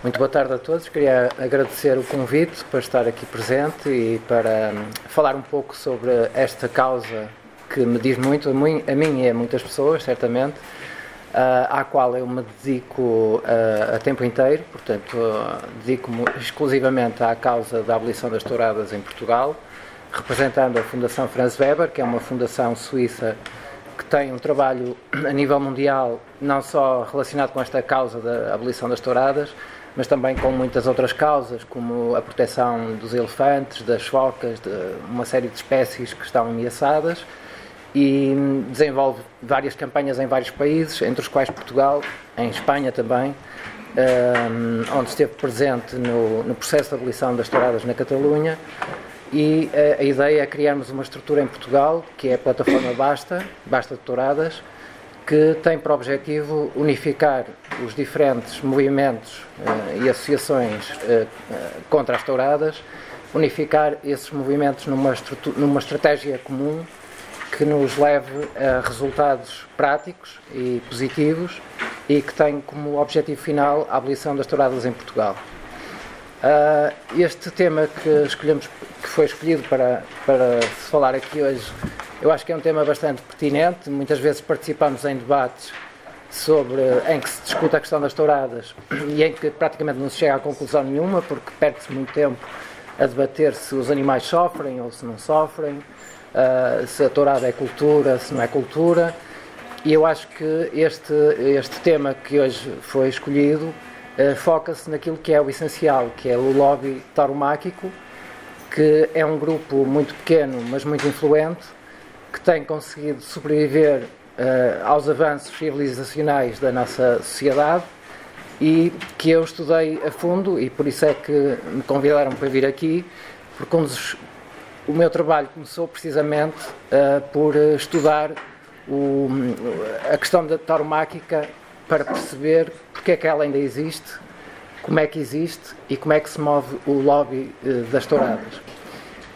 Muito boa tarde a todos. Queria agradecer o convite para estar aqui presente e para hum, falar um pouco sobre esta causa que me diz muito, a mim e a muitas pessoas, certamente, uh, à qual eu me dedico uh, a tempo inteiro, portanto, dedico-me exclusivamente à causa da abolição das touradas em Portugal, representando a Fundação Franz Weber, que é uma fundação suíça que tem um trabalho a nível mundial, não só relacionado com esta causa da abolição das touradas, mas também com muitas outras causas, como a proteção dos elefantes, das focas, de uma série de espécies que estão ameaçadas e desenvolve várias campanhas em vários países, entre os quais Portugal, em Espanha também, um, onde esteve presente no, no, processo de abolição das touradas na Catalunha. E a, a, ideia é criarmos uma estrutura em Portugal, que é a plataforma Basta, Basta de Touradas, que tem por objetivo unificar os diferentes movimentos uh, e associações uh, contra as touradas, unificar esses movimentos numa, numa estratégia comum que nos leve a resultados práticos e positivos e que tem como objetivo final a abolição das touradas em Portugal. Uh, este tema que escolhemos, que foi escolhido para, para se falar aqui hoje, eu acho que é um tema bastante pertinente. Muitas vezes participamos em debates sobre, em que se discute a questão das touradas e em que praticamente não se chega a conclusão nenhuma, porque perde-se muito tempo a debater se os animais sofrem ou se não sofrem, uh, se a tourada é cultura, se não é cultura. E eu acho que este, este tema que hoje foi escolhido uh, foca-se naquilo que é o essencial, que é o lobby tauromáquico, que é um grupo muito pequeno, mas muito influente, que tem conseguido sobreviver uh, aos avanços civilizacionais da nossa sociedade e que eu estudei a fundo e por isso é que me convidaram para vir aqui, porque um dos, o meu trabalho começou precisamente uh, por estudar o, a questão da tauromáquica para perceber porque é que ela ainda existe, como é que existe e como é que se move o lobby uh, das touradas.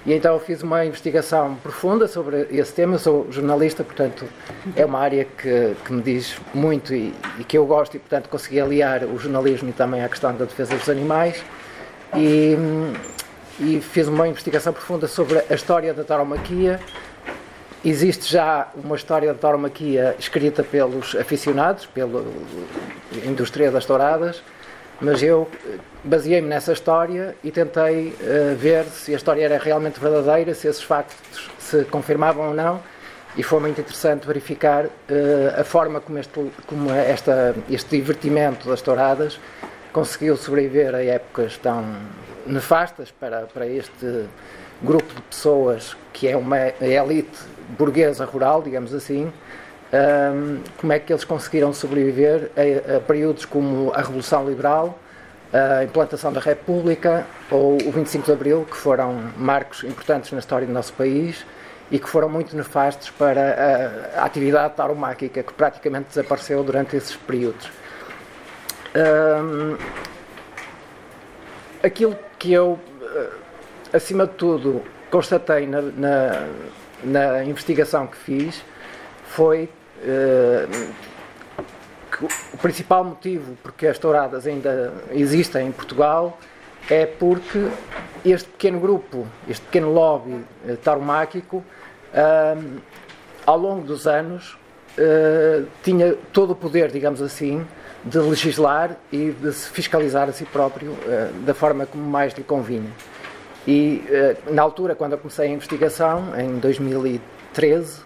E então fiz uma investigação profunda sobre esse tema. Eu sou jornalista, portanto, é uma área que, que me diz muito e, e, que eu gosto, e portanto consegui aliar o jornalismo e também a questão da defesa dos animais. E, e fiz uma investigação profunda sobre a história da tauromaquia. Existe já uma história da tauromaquia escrita pelos aficionados, pela indústria das touradas mas eu eh, baseei-me nessa história e tentei uh, ver se a história era realmente verdadeira, se esses factos se confirmavam ou não, e foi muito interessante verificar uh, a forma como, este, como esta, este divertimento das touradas conseguiu sobreviver a épocas tão nefastas para, para este grupo de pessoas que é uma elite burguesa rural, digamos assim, um, como é que eles conseguiram sobreviver a, a, períodos como a Revolução Liberal, a implantação da República ou o 25 de Abril, que foram marcos importantes na história do nosso país e que foram muito nefastos para a, a atividade tauromáquica, que praticamente desapareceu durante esses períodos. Um, aquilo que eu, eh, acima de tudo, constatei na, na, na investigação que fiz foi o principal motivo porque as touradas ainda existem em Portugal é porque este pequeno grupo, este pequeno lobby uh, tauromáquico, uh, ao longo dos anos, tinha todo o poder, digamos assim, de legislar e de se fiscalizar a si próprio da forma como mais lhe convinha. E na altura, quando eu comecei a investigação, em 2013,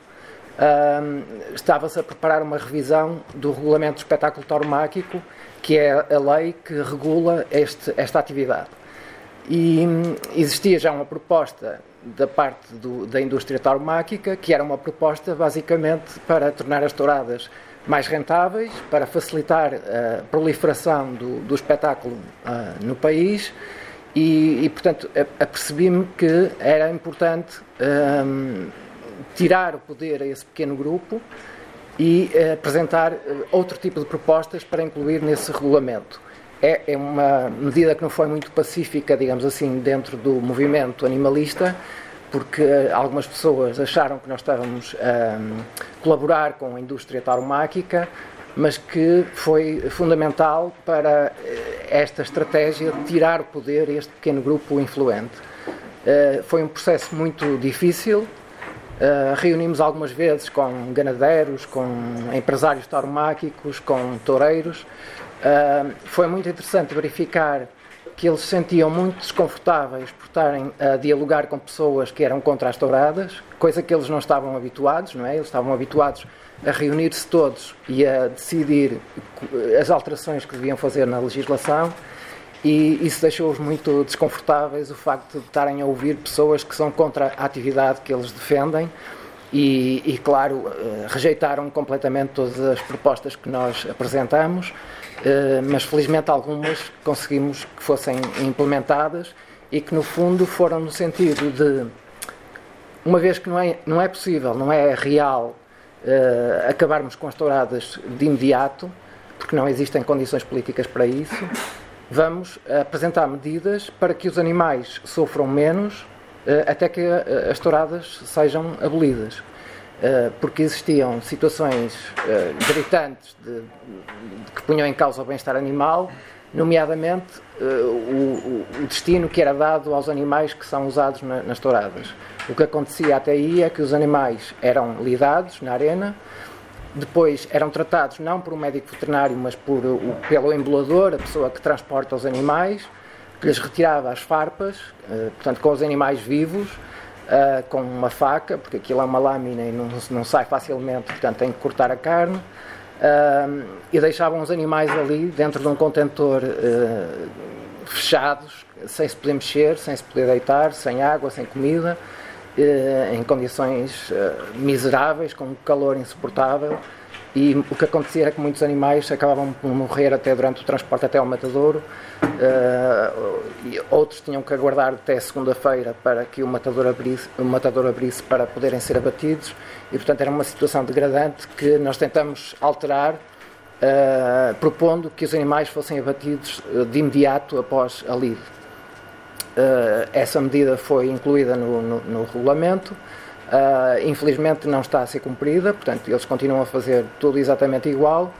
estava-se a preparar uma revisão do regulamento do espetáculo tauromáquico, que é a lei que regula este, esta atividade. E hum, existia já uma proposta da parte do, da indústria tauromáquica, que era uma proposta basicamente para tornar as touradas mais rentáveis, para facilitar a proliferação do, do espetáculo uh, no país. E, e portanto, apercebi-me que era importante um, tirar o poder a esse pequeno grupo e uh, apresentar uh, outro tipo de propostas para incluir nesse regulamento. É, é, uma medida que não foi muito pacífica, digamos assim, dentro do movimento animalista, porque uh, algumas pessoas acharam que nós estávamos a colaborar com a indústria tauromáquica, mas que foi fundamental para esta estratégia de tirar o poder a este pequeno grupo influente. Foi um processo muito difícil. Uh, reunimos algumas vezes com ganadeiros, com empresários tauromáquicos, com toureiros. Uh, foi muito interessante verificar que eles se sentiam muito desconfortáveis por estarem a dialogar com pessoas que eram contra as touradas, coisa que eles não estavam habituados, não é? Eles estavam habituados a reunir-se todos e a decidir as alterações que deviam fazer na legislação e isso deixou-os muito desconfortáveis o facto de estarem a ouvir pessoas que são contra a atividade que eles defendem e, e claro, eh, rejeitaram completamente todas as propostas que nós apresentamos eh, mas felizmente algumas conseguimos que fossem implementadas e que no fundo foram no sentido de, uma vez que não é, não é possível, não é real uh, acabarmos com as touradas de imediato, porque não existem condições políticas para isso, vamos apresentar medidas para que os animais sofram menos uh, até que as touradas sejam abolidas. Eh, porque existiam situações gritantes de, que punham em causa o bem-estar animal, nomeadamente o, o, destino que era dado aos animais que são usados na, nas touradas. O que acontecia até aí é que os animais eram lidados na arena, depois eram tratados não por um médico veterinário, mas por, o, pelo embolador, a pessoa que transporta os animais, que lhes retirava as farpas, portanto, com os animais vivos uh, com uma faca, porque aquilo é uma lâmina e não, não sai facilmente, portanto tem que cortar a carne. Uh, e deixavam os animais ali dentro de um contentor fechados, sem se poder mexer, sem se poder deitar, sem água, sem comida, em condições miseráveis, com calor insuportável. E o que acontecia era que muitos animais acabavam por morrer até durante o transporte até ao matadouro. Uh, outros tinham que aguardar até segunda-feira para que o matador, abrisse, o matador abrisse para poderem ser abatidos. E, portanto, era uma situação degradante que nós tentamos alterar, uh, propondo que os animais fossem abatidos de imediato após a lide. Uh, essa medida foi incluída no, no, no regulamento. Uh, infelizmente não está a ser cumprida, portanto, eles continuam a fazer tudo exatamente igual,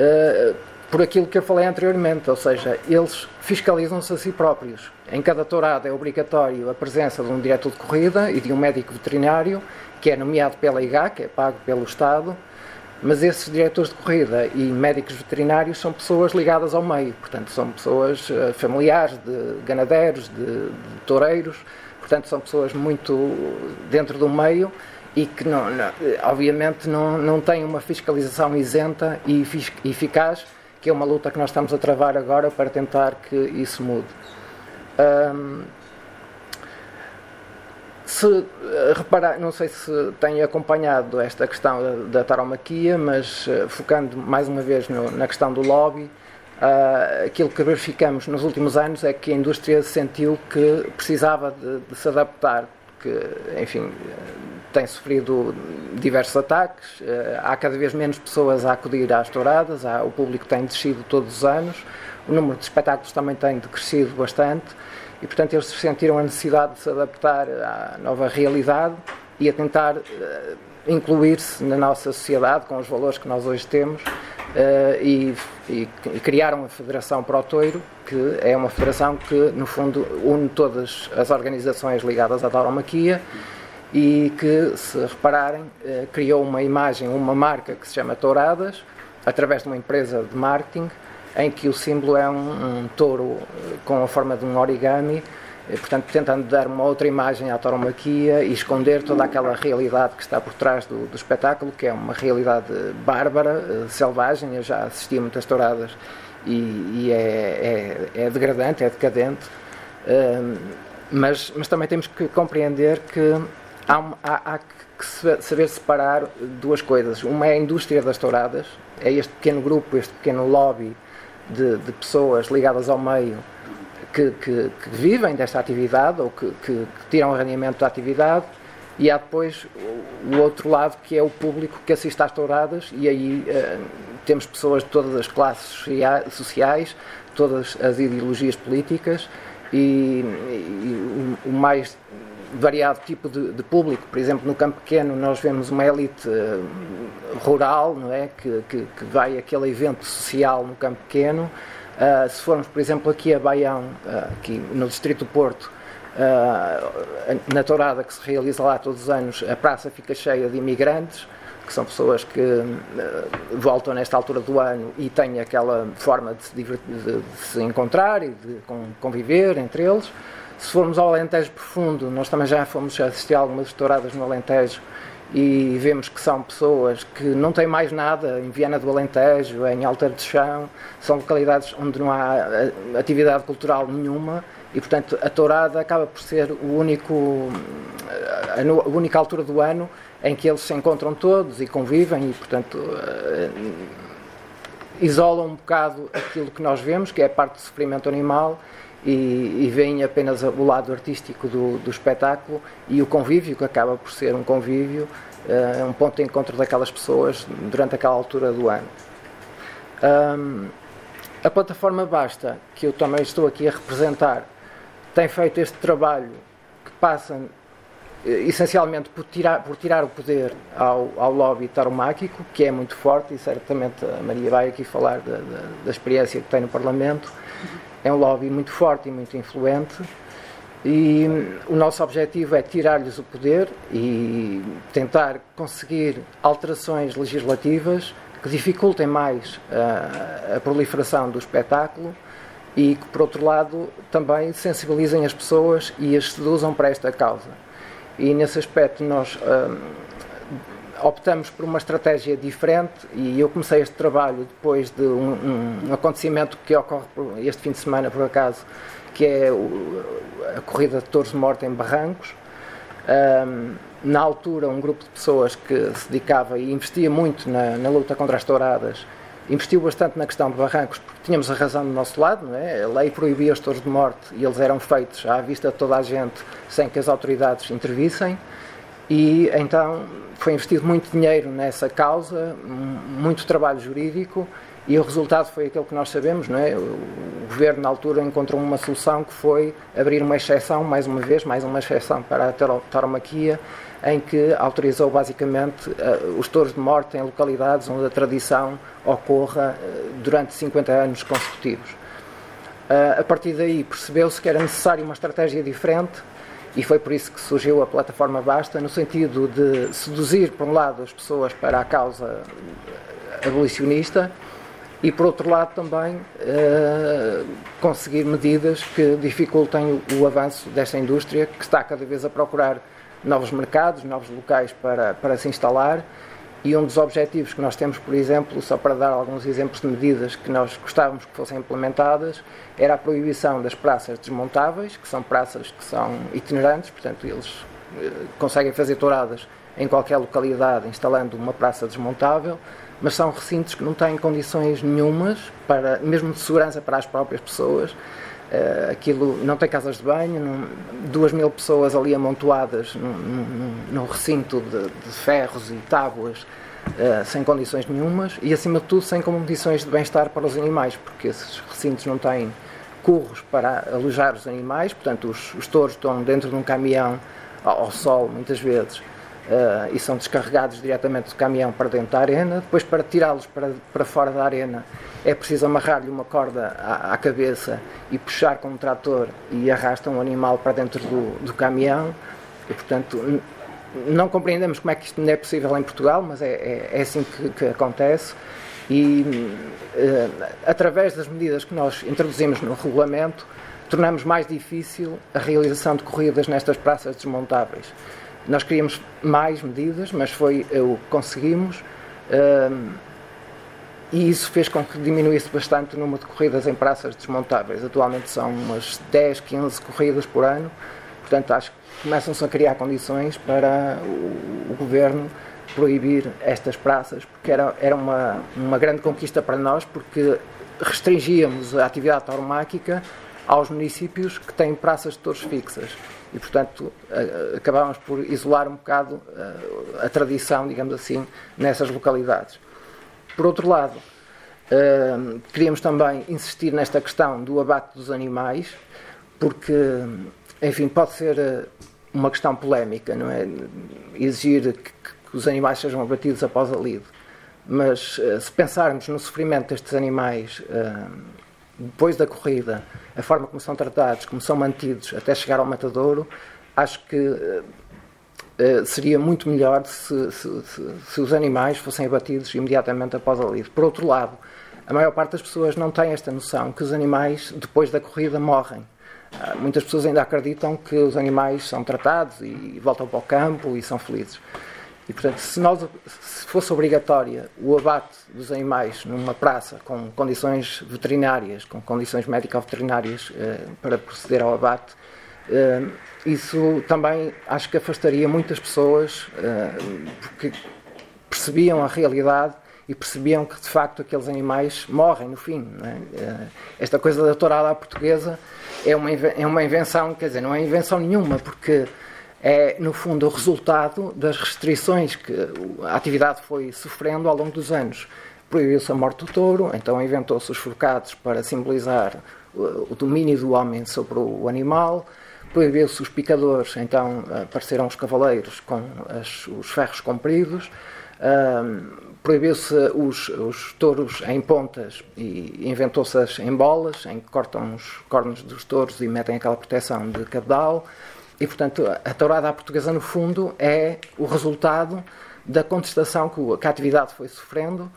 uh, por aquilo que eu falei anteriormente, ou seja, eles fiscalizam-se a si próprios. Em cada tourada é obrigatório a presença de um diretor de corrida e de um médico veterinário, que é nomeado pela IGA, que é pago pelo Estado, mas esses diretores de corrida e médicos veterinários são pessoas ligadas ao meio, portanto, são pessoas uh, familiares de ganadeiros, de, de toureiros Portanto, são pessoas muito dentro do meio e que, não, não, obviamente, não, não têm uma fiscalização isenta e eficaz, que é uma luta que nós estamos a travar agora para tentar que isso mude. Um, se reparar, não sei se têm acompanhado esta questão da, taromaquia, mas uh, focando mais uma vez no, na questão do lobby, Uh, aquilo que verificamos nos últimos anos é que a indústria sentiu que precisava de, de se adaptar, que, enfim, tem sofrido diversos ataques, uh, há cada vez menos pessoas a acudir às touradas, há, o público tem descido todos os anos, o número de espetáculos também tem decrescido bastante e, portanto, eles sentiram a necessidade de se adaptar à nova realidade e a tentar uh, incluir-se na nossa sociedade com os valores que nós hoje temos Uh, e, e, e, criaram a Federação Pro Toiro, que é uma federação que, no fundo, une todas as organizações ligadas à tauromaquia e que, se repararem, uh, criou uma imagem, uma marca que se chama Touradas, através de uma empresa de marketing, em que o símbolo é um, um touro eh, com a forma de um origami e, portanto, tentando dar uma outra imagem à tauromaquia e esconder toda aquela realidade que está por trás do, do espetáculo, que é uma realidade bárbara, eh, selvagem. Eu já assisti a muitas touradas e, e é, é, é, degradante, é decadente. Uh, mas, mas também temos que compreender que há, há, há que saber separar duas coisas. Uma é a indústria das touradas, é este pequeno grupo, este pequeno lobby de, de pessoas ligadas ao meio que, que, que vivem desta atividade ou que, que, tiram rendimento da atividade e há depois o outro lado que é o público que assiste às touradas e aí uh, temos pessoas de todas as classes sociais, todas as ideologias políticas e, e o, o, mais variado tipo de, de, público. Por exemplo, no campo pequeno nós vemos uma elite uh, rural, não é, que, que, que vai àquele evento social no campo pequeno Uh, se formos, por exemplo, aqui a Baião, uh, aqui no Distrito do Porto, uh, na tourada que se realiza lá todos os anos, a praça fica cheia de imigrantes, que são pessoas que voltam nesta altura do ano e têm aquela forma de se, de, de se encontrar e de conviver entre eles. Se formos ao Alentejo Profundo, nós também já fomos assistir a algumas touradas no Alentejo e vemos que são pessoas que não têm mais nada em Viana do Alentejo, em Alter de Chão, são localidades onde não há eh, atividade cultural nenhuma e, portanto, a tourada acaba por ser o único, eh, a única altura do ano em que eles se encontram todos e convivem e, portanto, eh, isolam um bocado aquilo que nós vemos, que é a parte do sofrimento animal e, e veem apenas o lado artístico do, do, espetáculo e o convívio, que acaba por ser um convívio, uh, um ponto de encontro daquelas pessoas durante aquela altura do ano. Um, a plataforma Basta, que eu também estou aqui a representar, tem feito este trabalho que passa essencialmente por tirar, por tirar o poder ao, ao lobby taromáquico, que é muito forte, e certamente a Maria vai aqui falar da, da, da experiência que tem no Parlamento, é um lobby muito forte e muito influente e o nosso objetivo é tirar-lhes o poder e tentar conseguir alterações legislativas que dificultem mais a, a proliferação do espetáculo e que, por outro lado, também sensibilizem as pessoas e as seduzam para esta causa. E nesse aspecto nós hum, optamos por uma estratégia diferente e eu comecei este trabalho depois de um, um acontecimento que ocorre este fim de semana, por acaso, que é a corrida de touros de morte em Barrancos. Um, na altura, um grupo de pessoas que se dedicava e investia muito na, na, luta contra as touradas, investiu bastante na questão de barrancos, porque tínhamos a razão do nosso lado, não é? A lei proibia os touros de morte e eles eram feitos à vista de toda a gente, sem que as autoridades intervissem. E então foi investido muito dinheiro nessa causa, muito trabalho jurídico e o resultado foi aquele que nós sabemos, não é? O governo na altura encontrou uma solução que foi abrir uma exceção, mais uma vez, mais uma exceção para a tauromaquia, em que autorizou basicamente uh, os touros de morte em localidades onde a tradição ocorra uh, durante 50 anos consecutivos. Uh, a partir daí percebeu-se que era necessário uma estratégia diferente e foi por isso que surgiu a plataforma Basta, no sentido de seduzir, por um lado, as pessoas para a causa abolicionista e, por outro lado, também eh, conseguir medidas que dificultem o, o, avanço desta indústria, que está cada vez a procurar novos mercados, novos locais para, para se instalar e um dos objetivos que nós temos, por exemplo, só para dar alguns exemplos de medidas que nós gostávamos que fossem implementadas, era a proibição das praças desmontáveis, que são praças que são itinerantes, portanto, eles eh, conseguem fazer touradas em qualquer localidade instalando uma praça desmontável, mas são recintos que não têm condições nenhumas, para, mesmo de segurança para as próprias pessoas. Uh, aquilo não tem casas de banho, não, duas mil pessoas ali amontoadas num, recinto de, de, ferros e tábuas uh, sem condições nenhumas e acima de tudo sem condições de bem-estar para os animais, porque esses recintos não têm curros para alojar os animais, portanto os, os touros estão dentro de um caminhão ao, ao sol muitas vezes Uh, e são descarregados diretamente do caminhão para dentro da arena. Depois, para tirá-los para, para fora da arena, é preciso amarrar-lhe uma corda à, à, cabeça e puxar com um trator e arrastam o animal para dentro do, do caminhão. E, portanto, não compreendemos como é que isto não é possível em Portugal, mas é, é, é assim que, que, acontece. E, uh, através das medidas que nós introduzimos no regulamento, tornamos mais difícil a realização de corridas nestas praças desmontáveis. Nós queríamos mais medidas, mas foi o que conseguimos. Um, e isso fez com que diminuísse bastante o número de corridas em praças desmontáveis. Atualmente são umas 10, 15 corridas por ano. Portanto, acho que começam-se a criar condições para o, governo proibir estas praças, porque era, era uma, uma grande conquista para nós, porque restringíamos a atividade tauromáquica aos municípios que têm praças de touros fixas e, portanto, acabámos por isolar um bocado a tradição, digamos assim, nessas localidades. Por outro lado, queríamos também insistir nesta questão do abate dos animais, porque, enfim, pode ser uma questão polémica, não é? Exigir que, os animais sejam abatidos após a lide. Mas se pensarmos no sofrimento destes animais depois da corrida, a forma como são tratados, como são mantidos até chegar ao matadouro, acho que uh, seria muito melhor se, se, se, se, os animais fossem abatidos imediatamente após a lide. Por outro lado, a maior parte das pessoas não tem esta noção que os animais, depois da corrida, morrem. Uh, muitas pessoas ainda acreditam que os animais são tratados e, e voltam para o campo e são felizes. E, portanto, se, nós, se fosse obrigatória o abate dos animais numa praça com condições veterinárias, com condições médico-veterinárias eh, para proceder ao abate, eh, isso também acho que afastaria muitas pessoas eh, porque percebiam a realidade e percebiam que de facto aqueles animais morrem no fim. É? Eh, esta coisa da tourada à portuguesa é uma, é uma invenção, quer dizer, não é invenção nenhuma, porque é, no fundo, o resultado das restrições que a atividade foi sofrendo ao longo dos anos. Proibiu-se a morte do touro, então inventou-se os forcados para simbolizar o domínio do homem sobre o animal, proibiu-se os picadores, então apareceram os cavaleiros com as, os ferros compridos, proibiu-se os, os, touros em pontas e inventou-se em bolas, em que cortam os cornos dos touros e metem aquela proteção de cabedal. E, portanto, a tourada à portuguesa, no fundo, é o resultado da contestação que a atividade foi sofrendo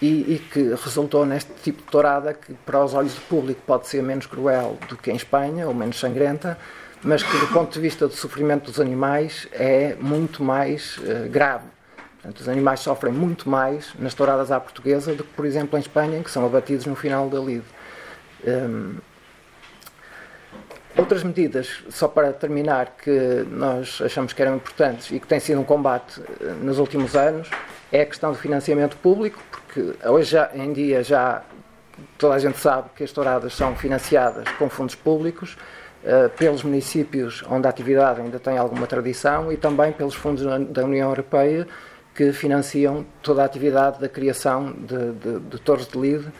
e, e, que resultou neste tipo de tourada que, para os olhos do público, pode ser menos cruel do que em Espanha, ou menos sangrenta, mas que, do ponto de vista do sofrimento dos animais, é muito mais uh, grave. Portanto, os animais sofrem muito mais nas touradas à portuguesa do que, por exemplo, em Espanha, em que são abatidos no final da lide. Um, Outras medidas, só para terminar, que nós achamos que eram importantes e que tem sido um combate eh, nos últimos anos, é a questão do financiamento público, porque hoje já, em dia já toda a gente sabe que as touradas são financiadas com fundos públicos, uh, pelos municípios onde a atividade ainda tem alguma tradição e também pelos fundos da União Europeia que financiam toda a atividade da criação de, de, de torres de lide,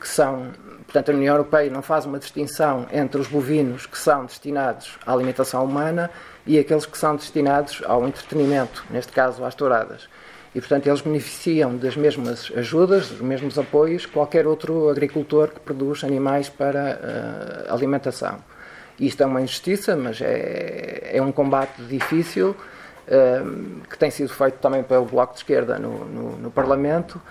que são Portanto, a União Europeia não faz uma distinção entre os bovinos que são destinados à alimentação humana e aqueles que são destinados ao entretenimento, neste caso às touradas. E, portanto, eles beneficiam das mesmas ajudas, dos mesmos apoios que qualquer outro agricultor que produz animais para uh, alimentação. Isto é uma injustiça, mas é, é um combate difícil uh, que tem sido feito também pelo Bloco de Esquerda no, no, no Parlamento,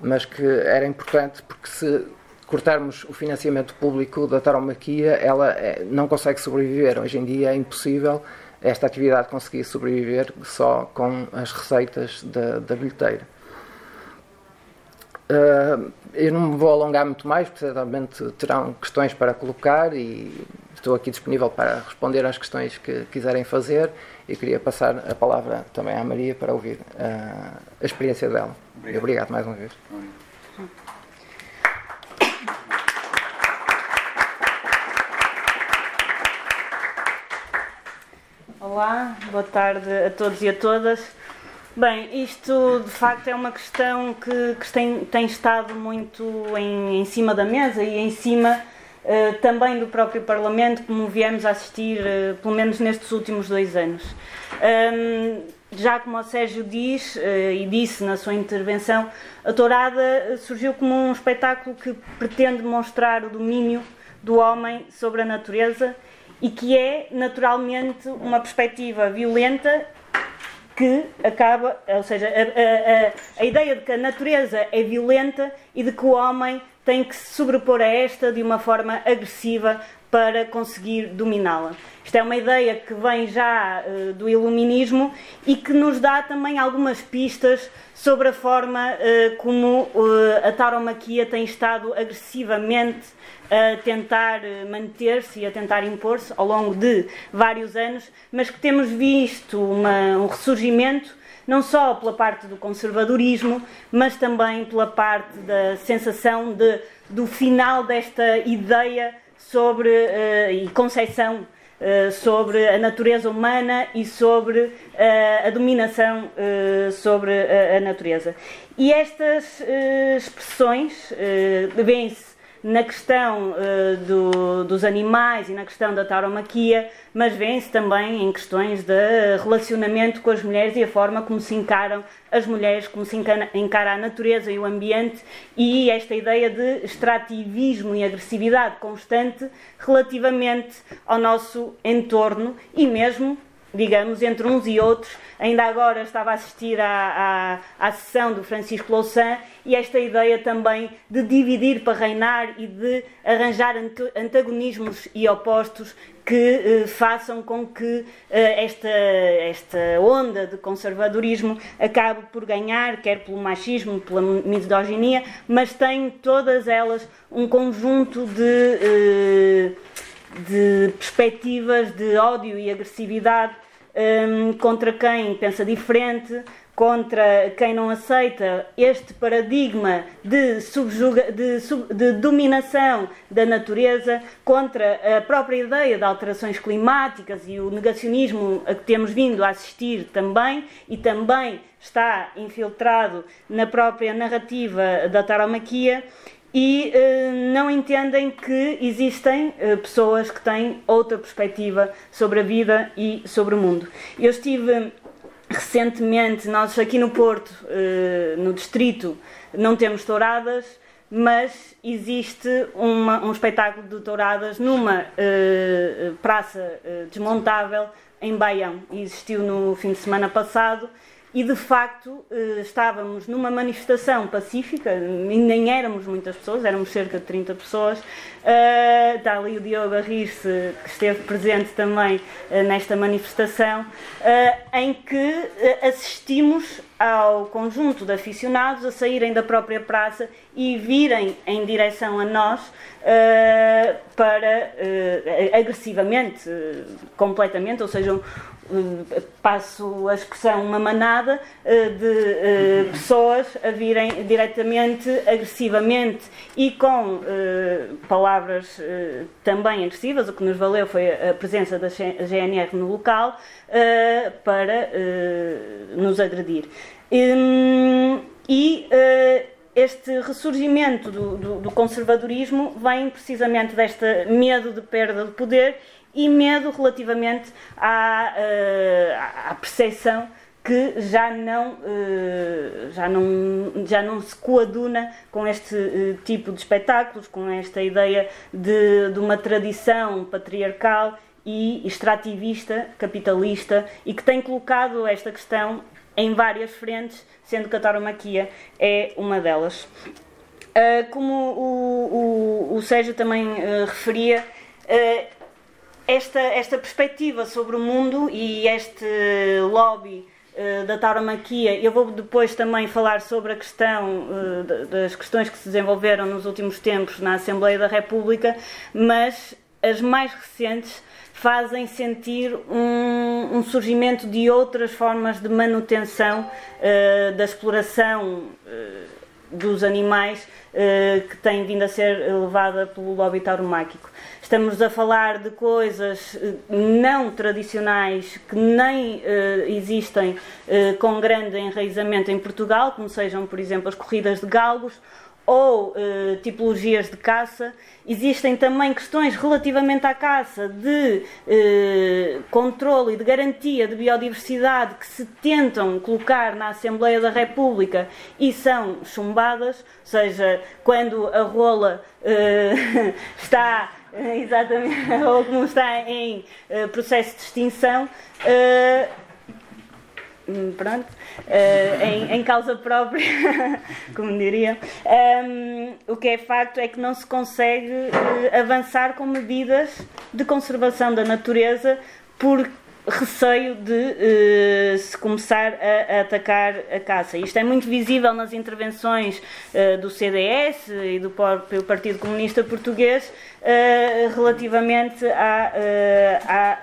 mas que era importante porque se cortarmos o financiamento público da tauromaquia, ela eh, não consegue sobreviver. Hoje em dia é impossível esta atividade conseguir sobreviver só com as receitas da, da bilheteira. Uh, eu não me vou alongar muito mais, certamente terão questões para colocar e estou aqui disponível para responder às questões que quiserem fazer e queria passar a palavra também à Maria para ouvir uh, a experiência dela. Obrigado. Obrigado mais uma vez. Olá, boa tarde a todos e a todas. Bem, isto de facto é uma questão que, que tem, tem, estado muito em, em, cima da mesa e em cima uh, também do próprio Parlamento, como viemos a assistir, uh, pelo menos nestes últimos dois anos. Um, já como o Sérgio diz uh, e disse na sua intervenção, a Tourada surgiu como um espetáculo que pretende mostrar o domínio do homem sobre a natureza e que é naturalmente uma perspectiva violenta que acaba, ou seja, a, a, a, ideia de que a natureza é violenta e de que o homem tem que se sobrepor a esta de uma forma agressiva para conseguir dominá-la. Isto é uma ideia que vem já uh, do iluminismo e que nos dá também algumas pistas sobre a forma uh, como uh, a tauromaquia tem estado agressivamente a tentar manter-se e a tentar impor-se ao longo de vários anos, mas que temos visto uma, um ressurgimento não só pela parte do conservadorismo, mas também pela parte da sensação de, do final desta ideia sobre uh, e concepção uh, sobre a natureza humana e sobre uh, a dominação sobre a, a, natureza. E estas expressões vêm-se na questão uh, do, dos animais e na questão da tauromaquia, mas vêem-se também em questões de relacionamento com as mulheres e a forma como se encaram as mulheres, como se encara, encara a natureza e o ambiente e esta ideia de extrativismo e agressividade constante relativamente ao nosso entorno e mesmo digamos, entre uns e outros. Ainda agora estava a assistir à, à, à sessão do Francisco Louçã e esta ideia também de dividir para reinar e de arranjar antagonismos e opostos que eh, façam com que eh, esta, esta onda de conservadorismo acabe por ganhar, quer pelo machismo, pela misoginia, mas tem todas elas um conjunto de. Eh, de perspectivas de ódio e agressividade um, contra quem pensa diferente, contra quem não aceita este paradigma de, de, sub, de, dominação da natureza, contra a própria ideia de alterações climáticas e o negacionismo a que temos vindo a assistir também, e também está infiltrado na própria narrativa da taromaquia e uh, não entendem que existem uh, pessoas que têm outra perspectiva sobre a vida e sobre o mundo. Eu estive recentemente, nós aqui no Porto, uh, no distrito, não temos touradas, mas existe uma, um espetáculo de touradas numa praça desmontável em Baião. Existiu no fim de semana passado e de facto eh, estávamos numa manifestação pacífica, nem éramos muitas pessoas, éramos cerca de 30 pessoas. Eh, está ali o Diogo a rir-se, que esteve presente também eh, nesta manifestação, em que assistimos ao conjunto de aficionados a saírem da própria praça e virem em direção a nós para agressivamente, completamente, ou seja, passo a expressão, uma manada de pessoas a virem diretamente, agressivamente e com palavras também agressivas. O que nos valeu foi a presença da GNR no local para nos agredir. Hum, e este ressurgimento do, do, do, conservadorismo vem precisamente deste medo de perda de poder e medo relativamente à, à percepção que já não, uh, já não, já não se coaduna com este uh, tipo de espetáculos, com esta ideia de, de uma tradição patriarcal e extrativista, capitalista, e que tem colocado esta questão em várias frentes, sendo que a tauromaquia é uma delas. Uh, como o, o, o Sérgio também referia, esta, esta perspectiva sobre o mundo e este lobby uh, da tauromaquia, eu vou depois também falar sobre a questão uh, das questões que se desenvolveram nos últimos tempos na Assembleia da República, mas as mais recentes fazem sentir um, um surgimento de outras formas de manutenção uh, da exploração dos animais que tem vindo a ser levada pelo lobby tauromáquico. Estamos a falar de coisas eh, não tradicionais que nem uh, existem uh, com grande enraizamento em Portugal, como sejam, por exemplo, as corridas de galgos ou tipologias de caça. Existem também questões relativamente à caça de uh, controle e de garantia de biodiversidade que se tentam colocar na Assembleia da República e são chumbadas, ou seja, quando a rola está exatamente, ou como está em uh, processo de extinção, uh, pronto, uh, em, em, causa própria, como diria, um, o que é facto é que não se consegue avançar com medidas de conservação da natureza por receio de uh, se começar a, a, atacar a caça. Isto é muito visível nas intervenções uh, do CDS e do próprio Partido Comunista Português uh, relativamente à, à,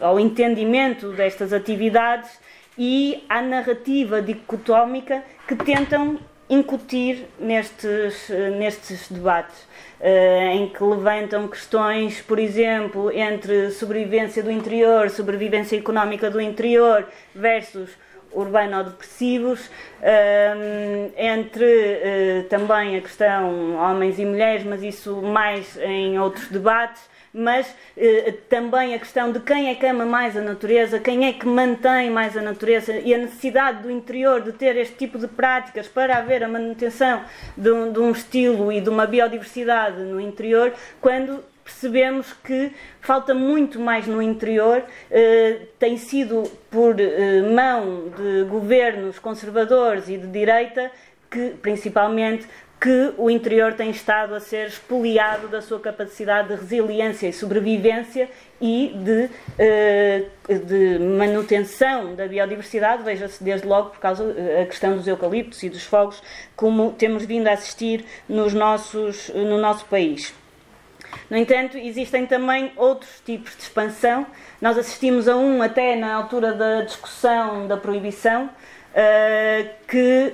ao entendimento destas atividades e à narrativa dicotómica que tentam incutir nestes, nestes debates. Uh, em que levantam questões, por exemplo, entre sobrevivência do interior, sobrevivência económica do interior versus urbano-depressivos, entre também a questão homens e mulheres, mas isso mais em outros debates mas eh, também a questão de quem é que ama mais a natureza, quem é que mantém mais a natureza e a necessidade do interior de ter este tipo de práticas para haver a manutenção de um, de um estilo e de uma biodiversidade no interior, quando percebemos que falta muito mais no interior, eh, tem sido por eh, mão de governos conservadores e de direita que, principalmente, que o interior tem estado a ser expoliado da sua capacidade de resiliência e sobrevivência e de, eh, de manutenção da biodiversidade, veja-se desde logo por causa da eh, questão dos eucaliptos e dos fogos, como temos vindo a assistir nos nossos, no nosso país. No entanto, existem também outros tipos de expansão. Nós assistimos a um até na altura da discussão da proibição, uh, que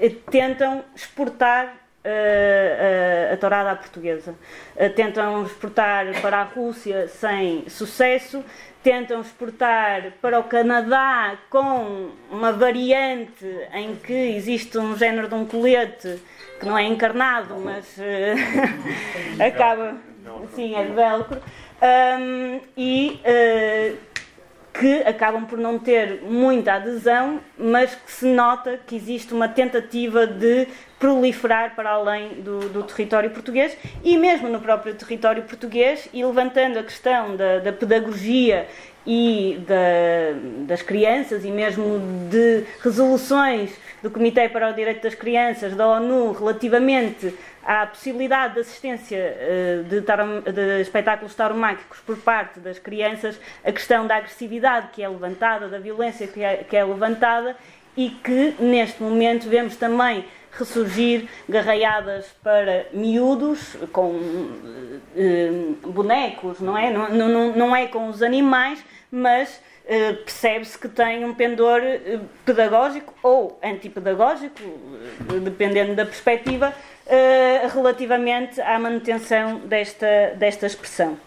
uh, tentam exportar uh, a tourada à portuguesa. tentam exportar para a Rússia sem sucesso, tentam exportar para o Canadá com uma variante em que existe um género de um colete que não é encarnado, mas acaba. Sim, é de velcro. Um, e uh, que acabam por não ter muita adesão, mas que se nota que existe uma tentativa de proliferar para além do, do território português e mesmo no próprio território português e levantando a questão da, da pedagogia e da, das crianças e mesmo de resoluções do Comitê para o Direito das Crianças da ONU relativamente à possibilidade de assistência eh, de, tarom, de espetáculos tauromáquicos por parte das crianças, a questão da agressividade que é levantada, da violência que é, que é levantada e que neste momento vemos também ressurgir garraiadas para miúdos com eh, bonecos, não é? Não, não, não é com os animais, mas eh, percebe-se que tem um pendor eh, pedagógico ou antipedagógico, eh, dependendo da perspectiva, relativamente à manutenção desta, desta expressão.